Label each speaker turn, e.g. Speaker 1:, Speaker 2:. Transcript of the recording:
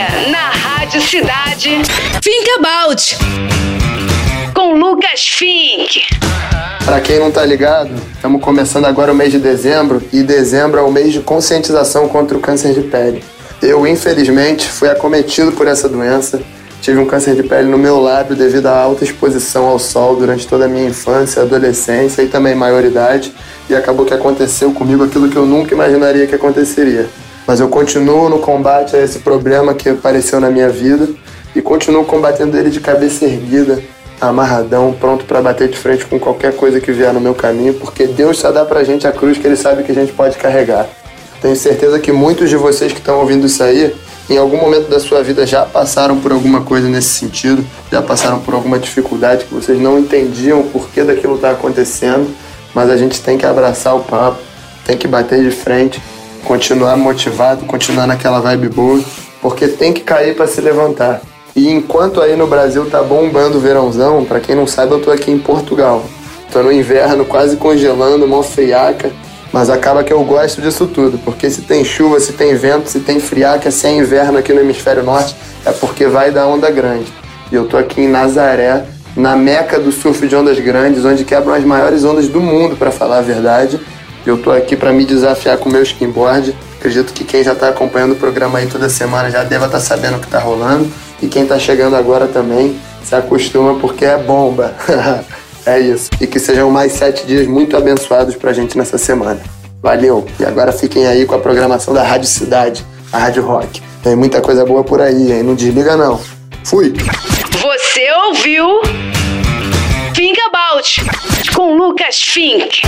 Speaker 1: Agora, na Rádio Cidade, Think About. Com Lucas Fink.
Speaker 2: Para quem não tá ligado, estamos começando agora o mês de dezembro e dezembro é o mês de conscientização contra o câncer de pele. Eu, infelizmente, fui acometido por essa doença. Tive um câncer de pele no meu lábio devido à alta exposição ao sol durante toda a minha infância, adolescência e também maioridade, e acabou que aconteceu comigo aquilo que eu nunca imaginaria que aconteceria. Mas eu continuo no combate a esse problema que apareceu na minha vida e continuo combatendo ele de cabeça erguida, amarradão, pronto para bater de frente com qualquer coisa que vier no meu caminho, porque Deus só dá pra gente a cruz que ele sabe que a gente pode carregar. Tenho certeza que muitos de vocês que estão ouvindo isso aí, em algum momento da sua vida já passaram por alguma coisa nesse sentido, já passaram por alguma dificuldade que vocês não entendiam o porquê daquilo está acontecendo, mas a gente tem que abraçar o papo, tem que bater de frente, continuar motivado, continuar naquela vibe boa, porque tem que cair para se levantar. E enquanto aí no Brasil tá bombando o verãozão, para quem não sabe, eu tô aqui em Portugal. Tô no inverno quase congelando, mó friaca. Mas acaba que eu gosto disso tudo, porque se tem chuva, se tem vento, se tem friaca, se é inverno aqui no hemisfério norte, é porque vai dar onda grande. E eu tô aqui em Nazaré, na meca do surf de ondas grandes, onde quebram as maiores ondas do mundo, para falar a verdade. Eu tô aqui para me desafiar com o meu skimboard. Acredito que quem já está acompanhando o programa aí toda semana já deva estar tá sabendo o que está rolando. E quem está chegando agora também se acostuma porque é bomba. É isso. E que sejam mais sete dias muito abençoados pra gente nessa semana. Valeu. E agora fiquem aí com a programação da Rádio Cidade, a Rádio Rock. Tem muita coisa boa por aí, hein? Não desliga não. Fui.
Speaker 1: Você ouviu? Think About com Lucas Fink.